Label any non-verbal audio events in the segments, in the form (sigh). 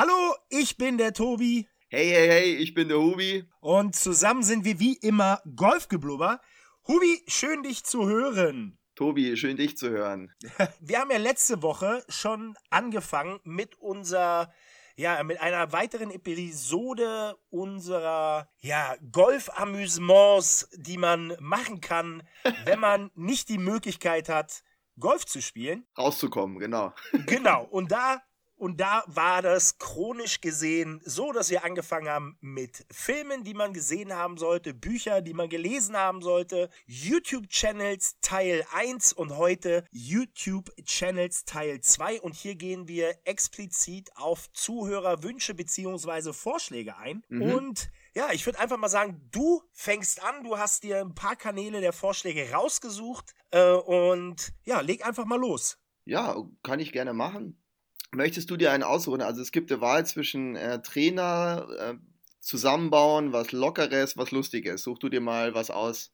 Hallo, ich bin der Tobi. Hey, hey, hey, ich bin der Hubi. Und zusammen sind wir wie immer Golfgeblubber. Hubi, schön dich zu hören. Tobi, schön dich zu hören. (laughs) Wir haben ja letzte Woche schon angefangen mit unserer ja, mit einer weiteren Episode unserer ja, Golf-Amüsements, die man machen kann, (laughs) wenn man nicht die Möglichkeit hat, Golf zu spielen. Rauszukommen, genau. Genau. Und da und da war das chronisch gesehen so, dass wir angefangen haben mit Filmen, die man gesehen haben sollte, Bücher, die man gelesen haben sollte, YouTube-Channels Teil 1 und heute YouTube-Channels Teil 2. Und hier gehen wir explizit auf Zuhörerwünsche bzw. Vorschläge ein. Mhm. Und ja, ich würde einfach mal sagen, du fängst an, du hast dir ein paar Kanäle der Vorschläge rausgesucht äh, und ja, leg einfach mal los. Ja, kann ich gerne machen. Möchtest du dir einen aussuchen? Also es gibt eine Wahl zwischen äh, Trainer, äh, zusammenbauen, was Lockeres, was Lustiges. Such du dir mal was aus.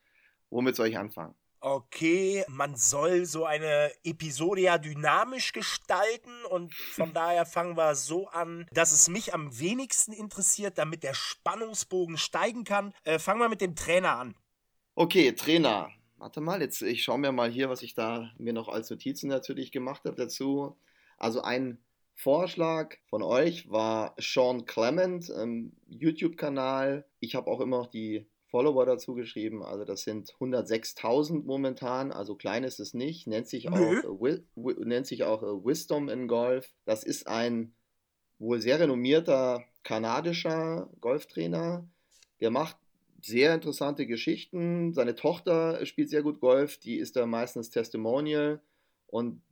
Womit soll ich anfangen? Okay, man soll so eine Episode ja dynamisch gestalten und von daher fangen wir so an, dass es mich am wenigsten interessiert, damit der Spannungsbogen steigen kann. Äh, fangen wir mit dem Trainer an. Okay, Trainer. Warte mal, jetzt ich schaue mir mal hier, was ich da mir noch als Notizen natürlich gemacht habe dazu. Also ein Vorschlag von euch war Sean Clement, ähm, YouTube-Kanal. Ich habe auch immer noch die Follower dazu geschrieben. Also das sind 106.000 momentan. Also klein ist es nicht. Nennt sich auch, äh, nennt sich auch äh, Wisdom in Golf. Das ist ein wohl sehr renommierter kanadischer Golftrainer. Der macht sehr interessante Geschichten. Seine Tochter spielt sehr gut Golf. Die ist da meistens Testimonial. Und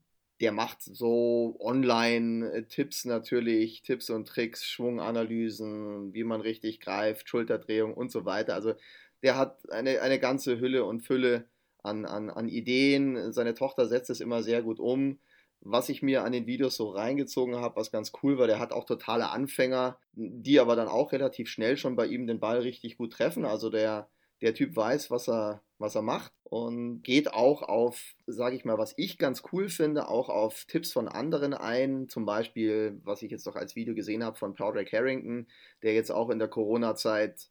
der macht so Online-Tipps natürlich, Tipps und Tricks, Schwunganalysen, wie man richtig greift, Schulterdrehung und so weiter. Also der hat eine, eine ganze Hülle und Fülle an, an, an Ideen. Seine Tochter setzt es immer sehr gut um. Was ich mir an den Videos so reingezogen habe, was ganz cool war, der hat auch totale Anfänger, die aber dann auch relativ schnell schon bei ihm den Ball richtig gut treffen. Also der, der Typ weiß, was er, was er macht und geht auch auf, sage ich mal, was ich ganz cool finde, auch auf Tipps von anderen ein. Zum Beispiel, was ich jetzt noch als Video gesehen habe von Padraig Harrington, der jetzt auch in der Corona-Zeit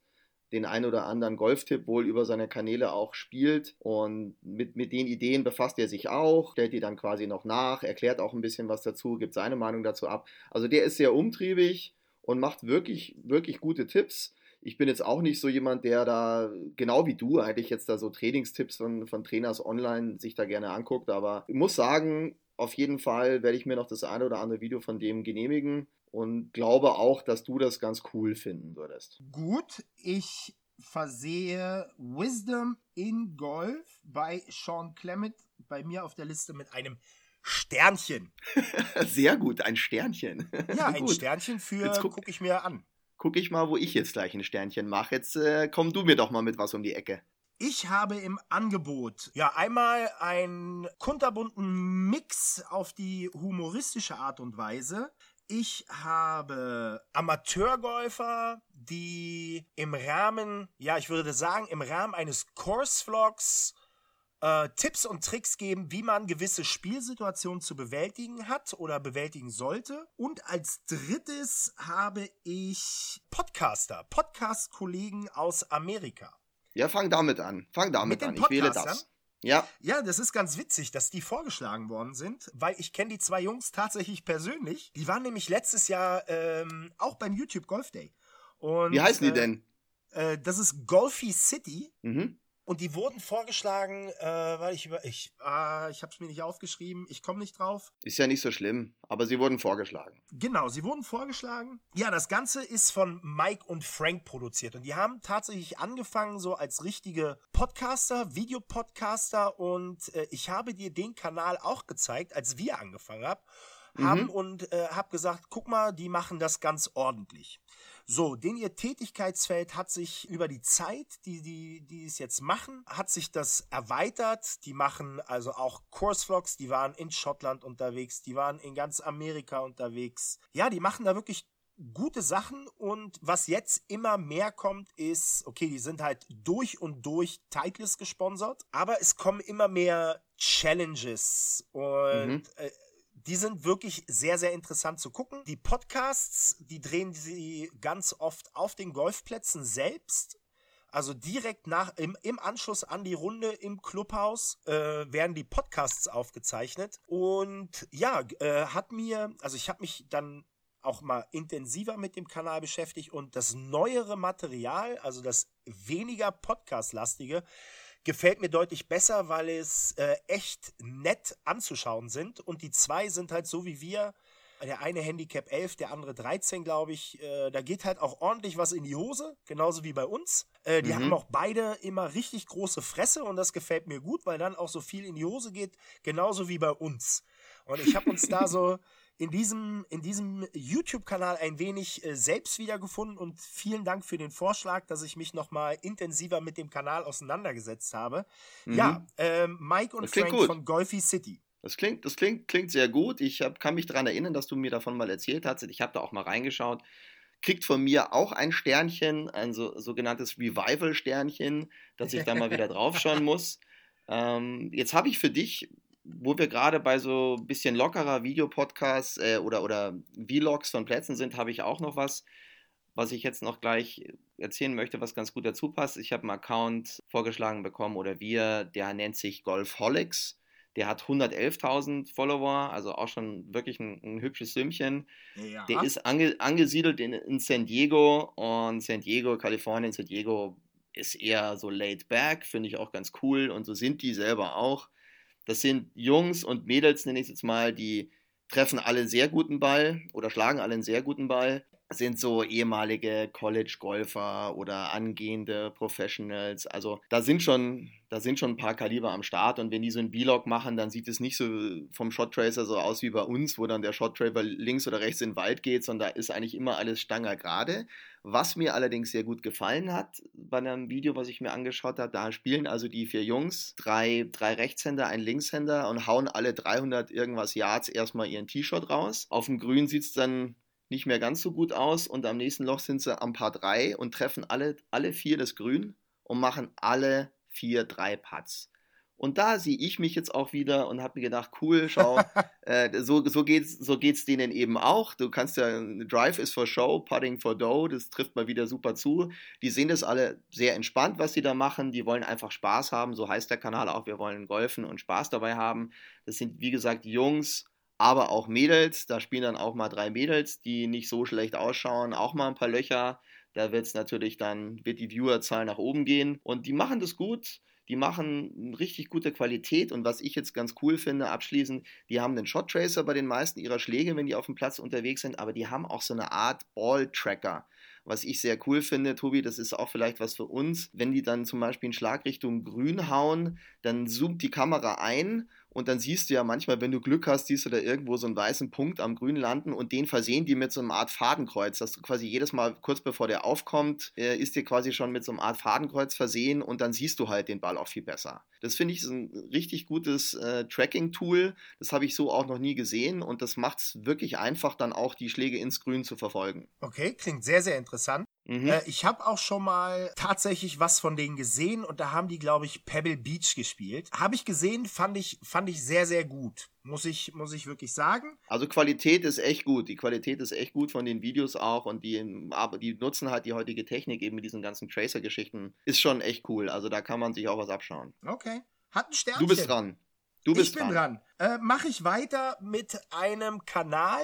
den ein oder anderen Golftipp wohl über seine Kanäle auch spielt. Und mit, mit den Ideen befasst er sich auch, stellt die dann quasi noch nach, erklärt auch ein bisschen was dazu, gibt seine Meinung dazu ab. Also der ist sehr umtriebig und macht wirklich, wirklich gute Tipps ich bin jetzt auch nicht so jemand, der da, genau wie du, eigentlich jetzt da so Trainingstipps von, von Trainers online sich da gerne anguckt. Aber ich muss sagen, auf jeden Fall werde ich mir noch das eine oder andere Video von dem genehmigen und glaube auch, dass du das ganz cool finden würdest. Gut, ich versehe Wisdom in Golf bei Sean Clement bei mir auf der Liste mit einem Sternchen. (laughs) Sehr gut, ein Sternchen. Ja, (laughs) ein gut. Sternchen für gucke ich mir an gucke ich mal, wo ich jetzt gleich ein Sternchen mache. Jetzt äh, komm du mir doch mal mit was um die Ecke. Ich habe im Angebot ja einmal einen kunterbunten Mix auf die humoristische Art und Weise. Ich habe Amateurgolfer, die im Rahmen, ja, ich würde sagen, im Rahmen eines Course-Vlogs äh, Tipps und Tricks geben, wie man gewisse Spielsituationen zu bewältigen hat oder bewältigen sollte. Und als drittes habe ich Podcaster, Podcast-Kollegen aus Amerika. Ja, fang damit an. Fang damit an. Ich wähle das. Ja. Ja, das ist ganz witzig, dass die vorgeschlagen worden sind, weil ich kenne die zwei Jungs tatsächlich persönlich. Die waren nämlich letztes Jahr ähm, auch beim YouTube Golf Day. Und, Wie heißen die äh, denn? Äh, das ist Golfy City. Mhm. Und die wurden vorgeschlagen, äh, weil ich über. Ich, äh, ich habe es mir nicht aufgeschrieben, ich komme nicht drauf. Ist ja nicht so schlimm, aber sie wurden vorgeschlagen. Genau, sie wurden vorgeschlagen. Ja, das Ganze ist von Mike und Frank produziert. Und die haben tatsächlich angefangen, so als richtige Podcaster, Videopodcaster. Und äh, ich habe dir den Kanal auch gezeigt, als wir angefangen haben. Mhm. Haben und äh, habe gesagt, guck mal, die machen das ganz ordentlich. So, denn ihr Tätigkeitsfeld hat sich über die Zeit, die, die, die es jetzt machen, hat sich das erweitert. Die machen also auch Coursevlogs, die waren in Schottland unterwegs, die waren in ganz Amerika unterwegs. Ja, die machen da wirklich gute Sachen und was jetzt immer mehr kommt, ist, okay, die sind halt durch und durch Titleist gesponsert, aber es kommen immer mehr Challenges und mhm. äh, die sind wirklich sehr, sehr interessant zu gucken. Die Podcasts, die drehen sie ganz oft auf den Golfplätzen selbst. Also direkt nach, im, im Anschluss an die Runde im Clubhaus äh, werden die Podcasts aufgezeichnet. Und ja, äh, hat mir, also ich habe mich dann auch mal intensiver mit dem Kanal beschäftigt und das neuere Material, also das weniger Podcast-lastige, gefällt mir deutlich besser, weil es äh, echt nett anzuschauen sind. Und die zwei sind halt so wie wir. Der eine Handicap 11, der andere 13, glaube ich. Äh, da geht halt auch ordentlich was in die Hose, genauso wie bei uns. Äh, die mhm. haben auch beide immer richtig große Fresse und das gefällt mir gut, weil dann auch so viel in die Hose geht, genauso wie bei uns. Und ich habe uns da so in diesem, in diesem YouTube-Kanal ein wenig äh, selbst wiedergefunden und vielen Dank für den Vorschlag, dass ich mich nochmal intensiver mit dem Kanal auseinandergesetzt habe. Mhm. Ja, äh, Mike und Frank gut. von Golfy City. Das klingt, das klingt, klingt sehr gut. Ich hab, kann mich daran erinnern, dass du mir davon mal erzählt hast. Ich habe da auch mal reingeschaut. Kriegt von mir auch ein Sternchen, ein so, sogenanntes Revival-Sternchen, dass ich da mal wieder draufschauen (laughs) muss. Ähm, jetzt habe ich für dich wo wir gerade bei so ein bisschen lockerer Videopodcasts äh, oder, oder Vlogs von Plätzen sind, habe ich auch noch was, was ich jetzt noch gleich erzählen möchte, was ganz gut dazu passt. Ich habe einen Account vorgeschlagen bekommen oder wir, der nennt sich Golfholics. Der hat 111.000 Follower, also auch schon wirklich ein, ein hübsches Sümmchen. Ja. Der ist ange, angesiedelt in, in San Diego und San Diego, Kalifornien, San Diego ist eher so laid back, finde ich auch ganz cool und so sind die selber auch. Das sind Jungs und Mädels, nenne ich es jetzt mal, die treffen alle einen sehr guten Ball oder schlagen alle einen sehr guten Ball. Sind so ehemalige College-Golfer oder angehende Professionals. Also da sind schon, da sind schon ein paar Kaliber am Start und wenn die so einen Vlog machen, dann sieht es nicht so vom Shot Tracer so aus wie bei uns, wo dann der Shot Tracer links oder rechts in den Wald geht, sondern da ist eigentlich immer alles Stanger gerade. Was mir allerdings sehr gut gefallen hat bei einem Video, was ich mir angeschaut habe, da spielen also die vier Jungs, drei, drei Rechtshänder, ein Linkshänder und hauen alle 300 irgendwas Yards erstmal ihren T-Shirt raus. Auf dem Grün sieht es dann nicht mehr ganz so gut aus und am nächsten Loch sind sie am Paar 3 und treffen alle, alle vier das Grün und machen alle vier drei Putts. Und da sehe ich mich jetzt auch wieder und habe mir gedacht, cool, schau, (laughs) äh, so, so geht es so geht's denen eben auch. Du kannst ja, Drive ist for Show, Putting for Dough, das trifft mal wieder super zu. Die sehen das alle sehr entspannt, was sie da machen. Die wollen einfach Spaß haben, so heißt der Kanal auch. Wir wollen golfen und Spaß dabei haben. Das sind, wie gesagt, Jungs, aber auch Mädels. Da spielen dann auch mal drei Mädels, die nicht so schlecht ausschauen, auch mal ein paar Löcher. Da wird es natürlich dann, wird die Viewerzahl nach oben gehen. Und die machen das gut die machen richtig gute Qualität und was ich jetzt ganz cool finde, abschließend, die haben einen Shot Tracer bei den meisten ihrer Schläge, wenn die auf dem Platz unterwegs sind, aber die haben auch so eine Art Ball Tracker. Was ich sehr cool finde, Tobi, das ist auch vielleicht was für uns. Wenn die dann zum Beispiel in Schlagrichtung grün hauen, dann zoomt die Kamera ein und dann siehst du ja manchmal, wenn du Glück hast, siehst du da irgendwo so einen weißen Punkt am Grün landen und den versehen die mit so einer Art Fadenkreuz, dass du quasi jedes Mal kurz bevor der aufkommt, äh, ist dir quasi schon mit so einer Art Fadenkreuz versehen und dann siehst du halt den Ball auch viel besser. Das finde ich ein richtig gutes äh, Tracking-Tool. Das habe ich so auch noch nie gesehen und das macht es wirklich einfach, dann auch die Schläge ins Grün zu verfolgen. Okay, klingt sehr, sehr interessant. Mhm. Äh, ich habe auch schon mal tatsächlich was von denen gesehen und da haben die, glaube ich, Pebble Beach gespielt. Habe ich gesehen, fand ich, fand ich sehr, sehr gut. Muss ich, muss ich wirklich sagen. Also Qualität ist echt gut. Die Qualität ist echt gut von den Videos auch und die, aber die nutzen halt die heutige Technik eben mit diesen ganzen Tracer-Geschichten. Ist schon echt cool. Also da kann man sich auch was abschauen. Okay. Hat ein Sternchen. Du bist dran. Du bist ich bin dran. dran. Äh, Mache ich weiter mit einem Kanal,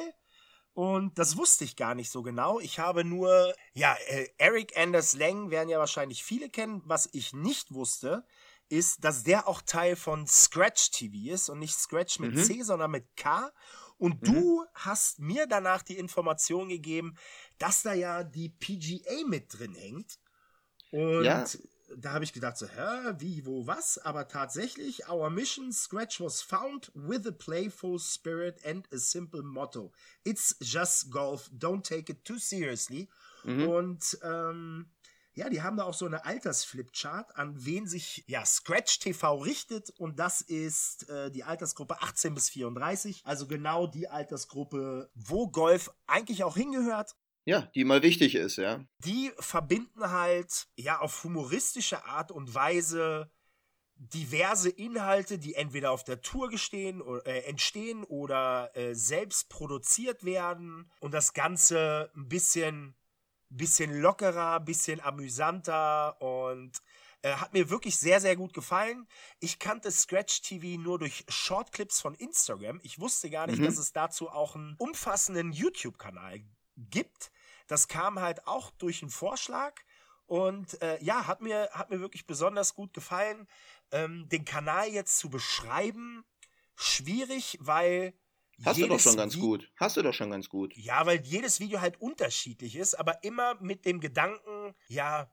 und das wusste ich gar nicht so genau. Ich habe nur, ja, äh, Eric Anders Lang werden ja wahrscheinlich viele kennen. Was ich nicht wusste, ist, dass der auch Teil von Scratch TV ist und nicht Scratch mit mhm. C, sondern mit K. Und mhm. du hast mir danach die Information gegeben, dass da ja die PGA mit drin hängt. Und ja da habe ich gedacht, so, hä, wie, wo, was? Aber tatsächlich, our mission Scratch was found with a playful spirit and a simple motto. It's just golf, don't take it too seriously. Mhm. Und ähm, ja, die haben da auch so eine Altersflipchart, an wen sich ja Scratch TV richtet und das ist äh, die Altersgruppe 18 bis 34, also genau die Altersgruppe, wo Golf eigentlich auch hingehört ja, die mal wichtig ist, ja. Die verbinden halt, ja, auf humoristische Art und Weise diverse Inhalte, die entweder auf der Tour gestehen, äh, entstehen oder äh, selbst produziert werden und das Ganze ein bisschen, bisschen lockerer, bisschen amüsanter und äh, hat mir wirklich sehr, sehr gut gefallen. Ich kannte Scratch TV nur durch Shortclips von Instagram. Ich wusste gar nicht, mhm. dass es dazu auch einen umfassenden YouTube-Kanal gibt. Das kam halt auch durch einen Vorschlag. Und äh, ja, hat mir, hat mir wirklich besonders gut gefallen. Ähm, den Kanal jetzt zu beschreiben, schwierig, weil. Hast du doch schon ganz Vi gut. Hast du doch schon ganz gut. Ja, weil jedes Video halt unterschiedlich ist, aber immer mit dem Gedanken, ja,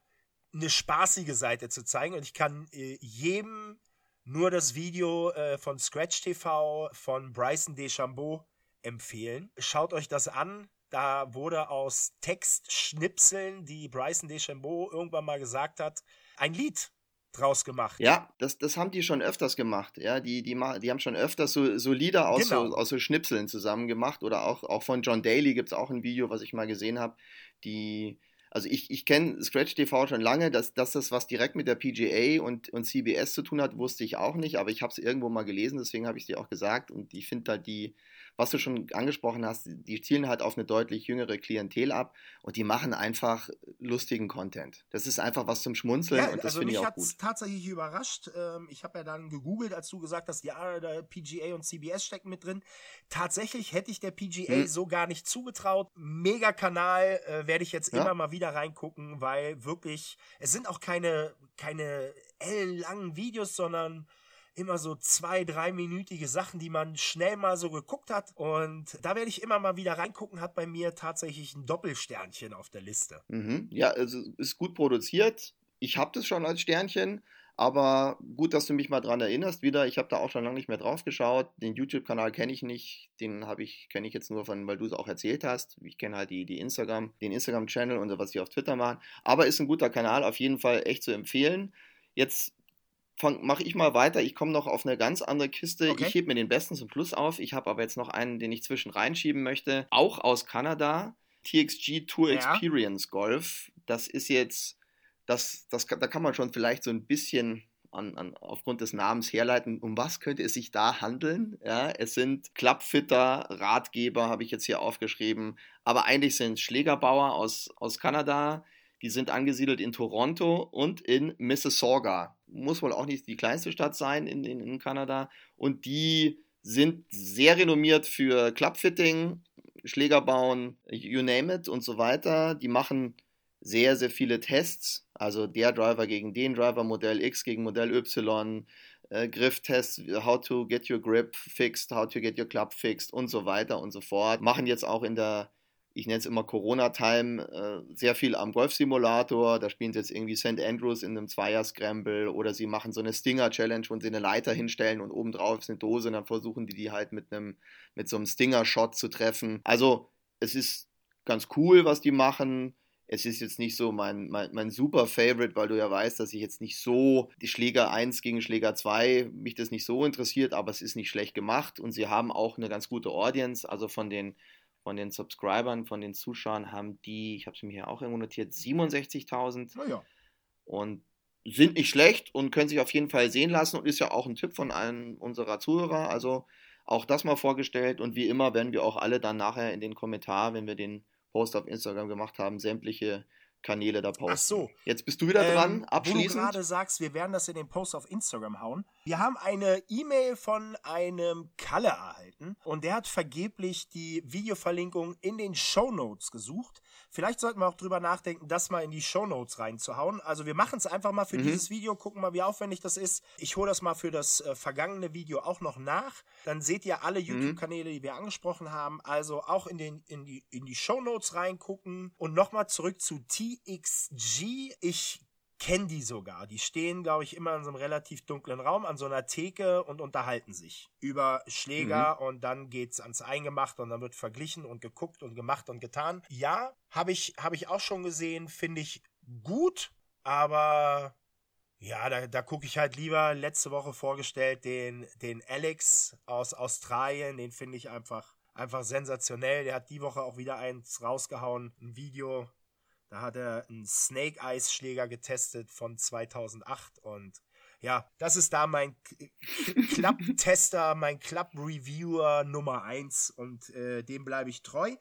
eine spaßige Seite zu zeigen. Und ich kann äh, jedem nur das Video äh, von Scratch TV von Bryson DeChambeau empfehlen. Schaut euch das an. Da wurde aus Textschnipseln, die Bryson DeChambeau irgendwann mal gesagt hat, ein Lied draus gemacht. Ja, das, das haben die schon öfters gemacht. Ja, die, die, die haben schon öfters so, so Lieder aus, genau. so, aus so Schnipseln zusammen gemacht. Oder auch, auch von John Daly gibt es auch ein Video, was ich mal gesehen habe, die also ich, ich kenne Scratch TV schon lange, dass, dass das was direkt mit der PGA und, und CBS zu tun hat, wusste ich auch nicht, aber ich habe es irgendwo mal gelesen, deswegen habe ich es dir auch gesagt und ich finde halt die, was du schon angesprochen hast, die zielen halt auf eine deutlich jüngere Klientel ab und die machen einfach lustigen Content. Das ist einfach was zum Schmunzeln ja, und das also finde ich auch gut. tatsächlich überrascht. Ähm, ich habe ja dann gegoogelt, als du gesagt hast, ja, der PGA und CBS stecken mit drin. Tatsächlich hätte ich der PGA hm. so gar nicht zugetraut. Mega Kanal äh, werde ich jetzt ja. immer mal wieder reingucken, weil wirklich, es sind auch keine, keine ellenlangen Videos, sondern immer so zwei, dreiminütige Sachen, die man schnell mal so geguckt hat. Und da werde ich immer mal wieder reingucken, hat bei mir tatsächlich ein Doppelsternchen auf der Liste. Mhm. Ja, also ist gut produziert. Ich habe das schon als Sternchen. Aber gut, dass du mich mal dran erinnerst wieder. Ich habe da auch schon lange nicht mehr drauf geschaut. Den YouTube-Kanal kenne ich nicht. Den habe ich, kenne ich jetzt nur von, weil du es auch erzählt hast. Ich kenne halt die, die Instagram, den Instagram-Channel und was sie auf Twitter machen. Aber ist ein guter Kanal, auf jeden Fall echt zu empfehlen. Jetzt mache ich mal weiter. Ich komme noch auf eine ganz andere Kiste. Okay. Ich hebe mir den besten zum Plus auf. Ich habe aber jetzt noch einen, den ich zwischen reinschieben möchte. Auch aus Kanada. TXG Tour ja. Experience Golf. Das ist jetzt, das, das, da kann man schon vielleicht so ein bisschen an, an, aufgrund des Namens herleiten, um was könnte es sich da handeln. Ja, es sind Clubfitter, Ratgeber, habe ich jetzt hier aufgeschrieben, aber eigentlich sind es Schlägerbauer aus, aus Kanada, die sind angesiedelt in Toronto und in Mississauga. Muss wohl auch nicht die kleinste Stadt sein in, in, in Kanada. Und die sind sehr renommiert für Clubfitting, Schlägerbauen, you name it und so weiter. Die machen sehr, sehr viele Tests. Also der Driver gegen den Driver, Modell X gegen Modell Y, äh, Grifftests, how to get your grip fixed, how to get your club fixed und so weiter und so fort. Machen jetzt auch in der ich nenne es immer Corona-Time, äh, sehr viel am Golfsimulator. Da spielen sie jetzt irgendwie St. Andrews in einem Zweier-Scramble oder sie machen so eine Stinger-Challenge, wo sie eine Leiter hinstellen und obendrauf ist eine Dose und dann versuchen die die halt mit einem, mit so einem Stinger-Shot zu treffen. Also, es ist ganz cool, was die machen. Es ist jetzt nicht so mein, mein, mein super Favorite, weil du ja weißt, dass ich jetzt nicht so die Schläger 1 gegen Schläger 2 mich das nicht so interessiert, aber es ist nicht schlecht gemacht und sie haben auch eine ganz gute Audience. Also von den von den Subscribern, von den Zuschauern haben die, ich habe es mir hier auch irgendwo notiert, 67.000. Naja. Und sind nicht schlecht und können sich auf jeden Fall sehen lassen und ist ja auch ein Tipp von einem unserer Zuhörer. Also auch das mal vorgestellt und wie immer werden wir auch alle dann nachher in den Kommentaren, wenn wir den Post auf Instagram gemacht haben, sämtliche Kanäle da posten. Ach so. Jetzt bist du wieder ähm, dran, abschließend. Wo du gerade sagst, wir werden das in den Post auf Instagram hauen. Wir haben eine E-Mail von einem Kalle erhalten und der hat vergeblich die Videoverlinkung in den Show Notes gesucht. Vielleicht sollten wir auch drüber nachdenken, das mal in die Show Notes reinzuhauen. Also wir machen es einfach mal für mhm. dieses Video, gucken mal, wie aufwendig das ist. Ich hole das mal für das äh, vergangene Video auch noch nach. Dann seht ihr alle mhm. YouTube-Kanäle, die wir angesprochen haben. Also auch in, den, in die, in die Show Notes reingucken. Und nochmal zurück zu TXG. Ich kenne die sogar. Die stehen, glaube ich, immer in so einem relativ dunklen Raum an so einer Theke und unterhalten sich über Schläger mhm. und dann geht's ans Eingemacht und dann wird verglichen und geguckt und gemacht und getan. Ja, habe ich, hab ich auch schon gesehen, finde ich gut, aber ja, da, da gucke ich halt lieber letzte Woche vorgestellt den, den Alex aus Australien, den finde ich einfach, einfach sensationell. Der hat die Woche auch wieder eins rausgehauen, ein Video, da hat er einen Snake Eyes Schläger getestet von 2008 und ja, das ist da mein Club-Tester, (laughs) mein Club-Reviewer Nummer eins und äh, dem bleibe ich treu.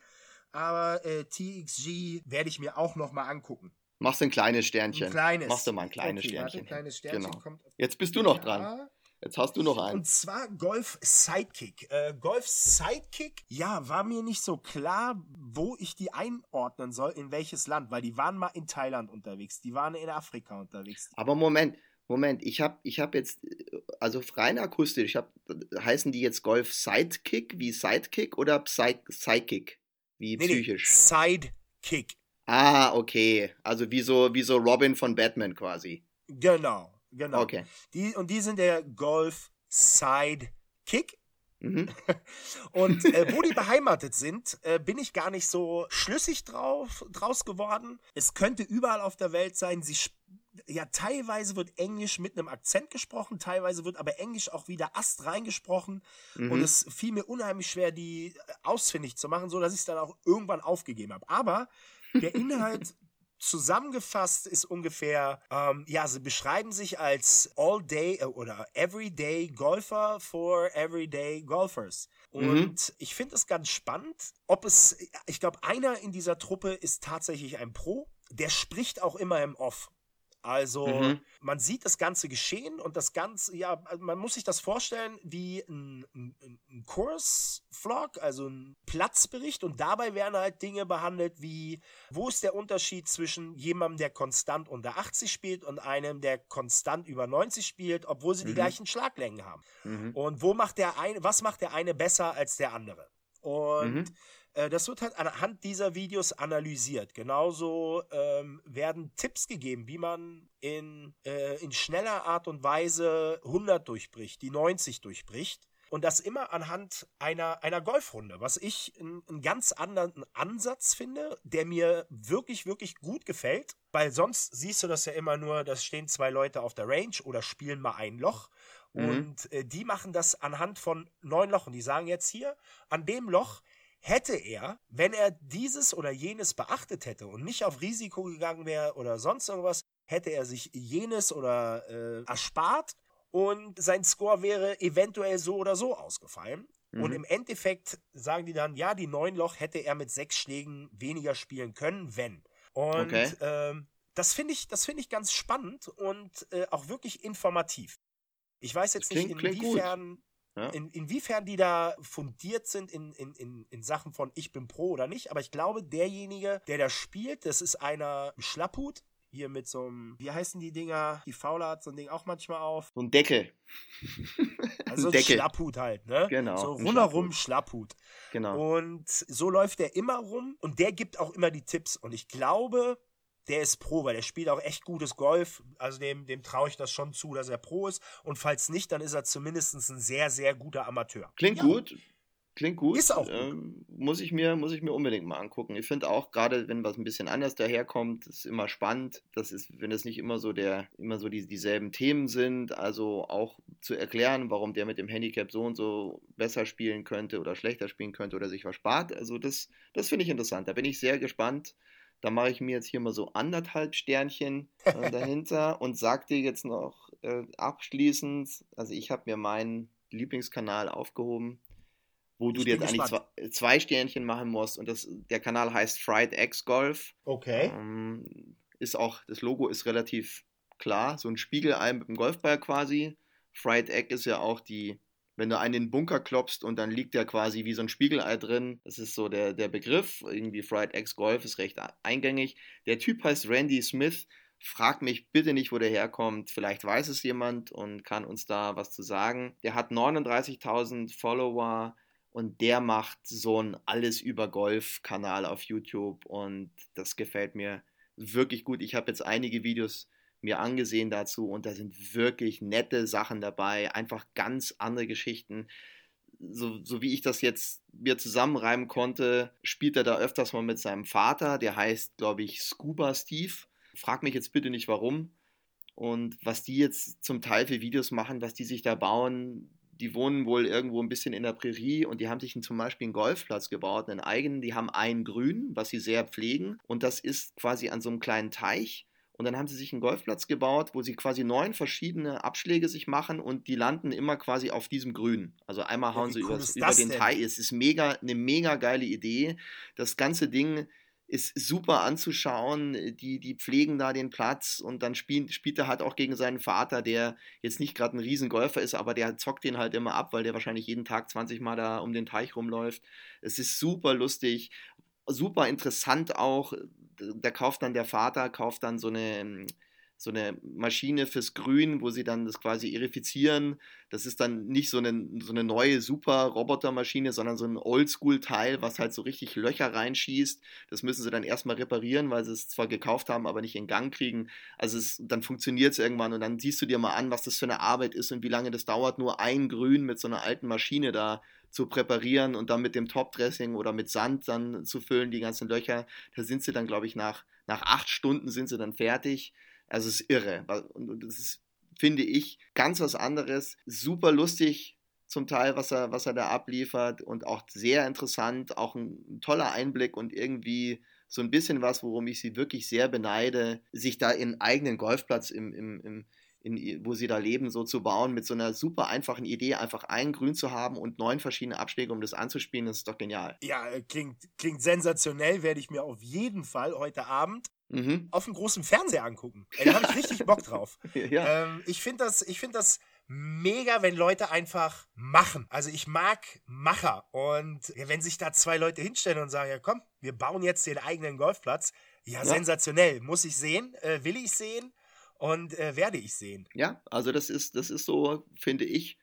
Aber äh, TXG werde ich mir auch noch mal angucken. Machst du ein kleines Sternchen. Ein kleines. Machst du mal ein kleines okay, Sternchen. Ein kleines Sternchen genau. Jetzt bist du noch Ja. dran. Jetzt hast du noch einen. Und zwar Golf Sidekick. Äh, Golf Sidekick, ja, war mir nicht so klar, wo ich die einordnen soll, in welches Land, weil die waren mal in Thailand unterwegs, die waren in Afrika unterwegs. Aber Moment, Moment, ich habe ich hab jetzt, äh, also rein akustisch, ich hab, heißen die jetzt Golf Sidekick wie Sidekick oder Psy Psychic wie Nee, nee, psychisch? Sidekick. Ah, okay. Also wie so, wie so Robin von Batman quasi. Genau, genau. Okay. Die, und die sind der Golf Sidekick. Mhm. (laughs) Und äh, wo die beheimatet sind, äh, bin ich gar nicht so schlüssig drauf, draus geworden. Es könnte überall auf der Welt sein. Sie ja, teilweise wird Englisch mit einem Akzent gesprochen, teilweise wird aber Englisch auch wieder ast reingesprochen. Und Mhm. es fiel mir unheimlich schwer, die äh, ausfindig zu machen, so dass ich es dann auch irgendwann aufgegeben habe. Aber der Inhalt (laughs) zusammengefasst ist ungefähr, ähm, ja, sie beschreiben sich als All-Day äh, oder Everyday Golfer for Everyday Golfers. Und Mhm. ich finde es ganz spannend, ob es, ich glaube, einer in dieser Truppe ist tatsächlich ein Pro, der spricht auch immer im Off. Also Mhm. man sieht das ganze Geschehen und das Ganze, ja, also man muss sich das vorstellen wie ein, ein, ein Kursvlog, also ein Platzbericht und dabei werden halt Dinge behandelt wie, wo ist der Unterschied zwischen jemandem, der konstant unter 80 spielt und einem, der konstant über 90 spielt, obwohl sie die Mhm. gleichen Schlaglängen haben. Mhm. Und wo macht der eine, was macht der eine besser als der andere? Und Mhm. Äh, das wird halt anhand dieser Videos analysiert. Genauso ähm, werden Tipps gegeben, wie man in, äh, in schneller Art und Weise 100 durchbricht, die 90 durchbricht. Und das immer anhand einer, einer Golfrunde, was ich einen, ganz anderen Ansatz finde, der mir wirklich, wirklich gut gefällt. Weil sonst siehst du das ja immer nur, da stehen zwei Leute auf der Range oder spielen mal ein Loch. Mhm. Und äh, die machen das anhand von neun Lochen. Die sagen jetzt hier, an dem Loch hätte er, wenn er dieses oder jenes beachtet hätte und nicht auf Risiko gegangen wäre oder sonst irgendwas, hätte er sich jenes oder äh, erspart und sein Score wäre eventuell so oder so ausgefallen. Und Mhm. im Endeffekt sagen die dann, ja, die neun Loch hätte er mit sechs Schlägen weniger spielen können, wenn. Und Okay. ähm, das finde ich, das finde ich ganz spannend und äh, auch wirklich informativ. Ich weiß jetzt Klingt- nicht, inwiefern, Ja. in, inwiefern die da fundiert sind in, in, in, in Sachen von ich bin Pro oder nicht, aber ich glaube, derjenige, der da spielt, das ist einer Schlapphut. Hier mit so einem, wie heißen die Dinger? Die Fauler hat so ein Ding auch manchmal auf. So ein Deckel. (laughs) Also ein Deckel. Schlapphut halt, ne? Genau, So rundherum Schlapphut. Genau. Und so läuft der immer rum und der gibt auch immer die Tipps. Und ich glaube, der ist Pro, weil der spielt auch echt gutes Golf. Also dem, dem traue ich das schon zu, dass er Pro ist. Und falls nicht, dann ist er zumindest ein sehr, sehr guter Amateur. Klingt Ja. gut. Klingt gut. Ist auch gut. Ähm, muss, ich mir, muss ich mir unbedingt mal angucken. Ich finde auch, gerade wenn was ein bisschen anders daherkommt, ist immer spannend. Das ist, wenn es nicht immer so der, immer so die, dieselben Themen sind, also auch zu erklären, warum der mit dem Handicap so und so besser spielen könnte oder schlechter spielen könnte oder sich was spart. Also das, das finde ich interessant. Da bin ich sehr gespannt. Da mache ich mir jetzt hier mal so anderthalb Sternchen äh, (laughs) dahinter und sag dir jetzt noch äh, abschließend, also ich habe mir meinen Lieblingskanal aufgehoben, wo du Ich dir bin jetzt eigentlich zwei, gespannt. zwei Sternchen machen musst und das, der Kanal heißt Fried X Golf. Okay. Ähm, ist auch, das Logo ist relativ klar, so ein Spiegelei mit dem Golfball quasi. Fried Egg ist ja auch die, wenn du einen in den Bunker klopfst und dann liegt der quasi wie so ein Spiegelei drin. Das ist so der, der Begriff. Irgendwie Fried Eggs Golf ist recht eingängig. Der Typ heißt Randy Smith. Frag mich bitte nicht, wo der herkommt. Vielleicht weiß es jemand und kann uns da was zu sagen. Der hat 39.000 Follower und der macht so ein Alles über Golf-Kanal auf YouTube und das gefällt mir wirklich gut. Ich habe jetzt einige Videos mir angesehen dazu und da sind wirklich nette Sachen dabei, einfach ganz andere Geschichten. So, so wie ich das jetzt mir zusammenreimen konnte, spielt er da öfters mal mit seinem Vater, der heißt, glaube ich, Scuba Steve. Frag mich jetzt bitte nicht warum. Und was die jetzt zum Teil für Videos machen, was die sich da bauen, die wohnen wohl irgendwo ein bisschen in der Prärie und die haben sich zum Beispiel einen Golfplatz gebaut, einen eigenen. Die haben ein Grün, was sie sehr pflegen und das ist quasi an so einem kleinen Teich. Und dann haben sie sich einen Golfplatz gebaut, wo sie quasi neun verschiedene Abschläge sich machen und die landen immer quasi auf diesem Grün. Also einmal hauen ja, sie cool über den Teil. Es ist mega, eine mega geile Idee. Das ganze Ding ist super anzuschauen. Die, die pflegen da den Platz und dann spielt, spielt er halt auch gegen seinen Vater, der jetzt nicht gerade ein Riesengolfer ist, aber der zockt den halt immer ab, weil der wahrscheinlich jeden Tag 20 Mal da um den Teich rumläuft. Es ist super lustig, super interessant auch. Da kauft dann der Vater, kauft dann so eine so eine Maschine fürs Grün, wo sie dann das quasi erifizieren. Das ist dann nicht so eine, so eine neue super Robotermaschine, sondern so ein Oldschool-Teil, was halt so richtig Löcher reinschießt. Das müssen sie dann erstmal reparieren, weil sie es zwar gekauft haben, aber nicht in Gang kriegen. Also es, dann funktioniert es irgendwann und dann siehst du dir mal an, was das für eine Arbeit ist und wie lange das dauert, nur ein Grün mit so einer alten Maschine da zu präparieren und dann mit dem Topdressing oder mit Sand dann zu füllen, die ganzen Löcher. Da sind sie dann, glaube ich, nach, nach acht Stunden sind sie dann fertig. Also es ist irre. Und das ist, finde ich, ganz was anderes. Super lustig zum Teil, was er, was er da abliefert und auch sehr interessant, auch ein, ein toller Einblick und irgendwie so ein bisschen was, worum ich sie wirklich sehr beneide, sich da in eigenen Golfplatz im, im, im in, wo sie da leben, so zu bauen, mit so einer super einfachen Idee, einfach ein Grün zu haben und neun verschiedene Abschläge, um das anzuspielen, das ist doch genial. Ja, äh, klingt, klingt sensationell, werde ich mir auf jeden Fall heute Abend mhm. auf dem großen Fernseher angucken. Ey, da habe ich richtig Bock drauf. (laughs) ja. ähm, ich finde das, ich finde das mega, wenn Leute einfach machen. Also ich mag Macher. Und wenn sich da zwei Leute hinstellen und sagen, ja komm, wir bauen jetzt den eigenen Golfplatz. Ja, ja. sensationell. Muss ich sehen, äh, will ich sehen und äh, werde ich sehen. Ja, also das ist, das ist so, finde ich,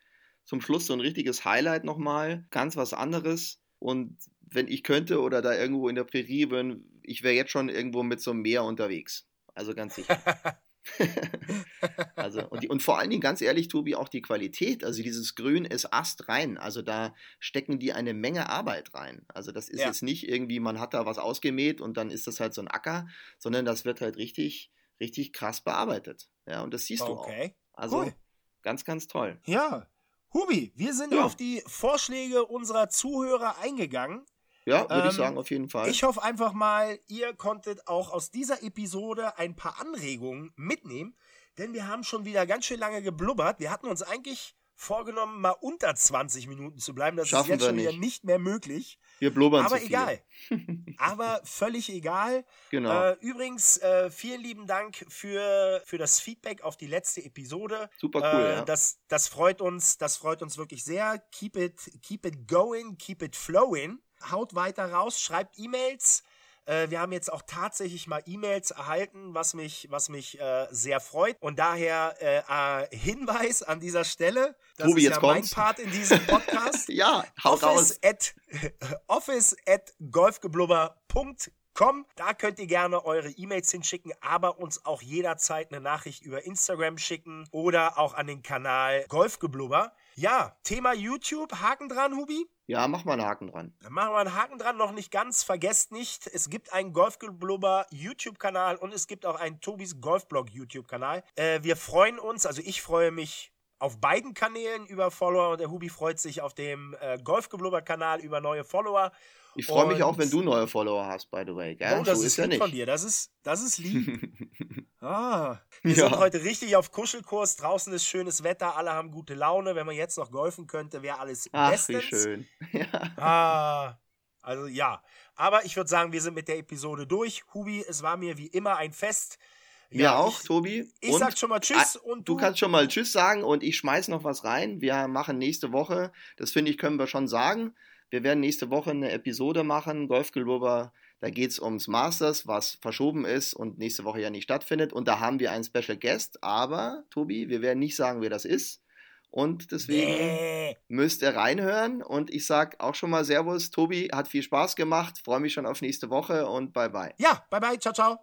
zum Schluss so ein richtiges Highlight nochmal. Ganz was anderes. Und wenn ich könnte oder da irgendwo in der Prärie bin, ich wäre jetzt schon irgendwo mit so einem Meer unterwegs. Also ganz sicher. (laughs) also, und, die, und, vor allen Dingen, ganz ehrlich, Tobi, auch die Qualität. Also dieses Grün ist astrein. Also da stecken die eine Menge Arbeit rein. Also das ist ja. jetzt nicht irgendwie, man hat da was ausgemäht und dann ist das halt so ein Acker, sondern das wird halt richtig, richtig krass bearbeitet. Ja, und das siehst okay. du auch. Also cool. ganz, ganz toll. Ja. Hubi, wir sind ja. auf die Vorschläge unserer Zuhörer eingegangen. Ja, würde ähm, ich sagen, auf jeden Fall. Ich hoffe einfach mal, ihr konntet auch aus dieser Episode ein paar Anregungen mitnehmen, denn wir haben schon wieder ganz schön lange geblubbert. Wir hatten uns eigentlich vorgenommen, mal unter 20 Minuten zu bleiben. Das Schaffen ist jetzt schon nicht. wieder nicht mehr möglich. Wir blubbern Aber egal. (laughs) Aber völlig egal. Genau. Äh, übrigens, äh, vielen lieben Dank für, für das Feedback auf die letzte Episode. Super cool. Äh, ja. das, das freut uns, das freut uns wirklich sehr. Keep it, keep it going, keep it flowing haut weiter raus, schreibt E-Mails. Äh, wir haben jetzt auch tatsächlich mal E-Mails erhalten, was mich, was mich äh, sehr freut. Und daher äh, Hinweis an dieser Stelle. Das Tobi, ist ja mein Part in diesem Podcast. (laughs) ja, hau office raus. At, (laughs) office at golfgeblubber.com Com. Da könnt ihr gerne eure E-Mails hinschicken, aber uns auch jederzeit eine Nachricht über Instagram schicken oder auch an den Kanal Golfgeblubber. Ja, Thema YouTube, Haken dran, Hubi? Ja, mach mal einen Haken dran. Dann machen wir einen Haken dran, noch nicht ganz. Vergesst nicht, es gibt einen Golfgeblubber YouTube-Kanal und es gibt auch einen Tobis Golfblog YouTube-Kanal. Äh, wir freuen uns, also ich freue mich auf beiden Kanälen über Follower und der Hubi freut sich auf dem äh, Golfgeblubber-Kanal über neue Follower. Ich freue mich auch, wenn du neue Follower hast, by the way. Gell? Oh, das so ist, ist ja nicht. von dir. Das ist, das ist lieb. (laughs) ah, wir ja. sind heute richtig auf Kuschelkurs. Draußen ist schönes Wetter. Alle haben gute Laune. Wenn man jetzt noch golfen könnte, wäre alles Ach, bestens. wie schön. (laughs) Ja. Ah, also ja. Aber ich würde sagen, wir sind mit der Episode durch. Hubi, es war mir wie immer ein Fest. Mir ja, auch, ich, Tobi. Ich und, sag schon mal Tschüss und du. Du kannst schon mal Tschüss sagen und ich schmeiß noch was rein. Wir machen nächste Woche, das finde ich, können wir schon sagen. Wir werden nächste Woche eine Episode machen, Golfgelober. Da geht es ums Masters, was verschoben ist und nächste Woche ja nicht stattfindet. Und da haben wir einen Special Guest. Aber, Tobi, wir werden nicht sagen, wer das ist. Und deswegen nee. müsst ihr reinhören. Und ich sag auch schon mal Servus. Tobi hat viel Spaß gemacht. Freue mich schon auf nächste Woche und bye bye. Ja, bye bye. Ciao, ciao.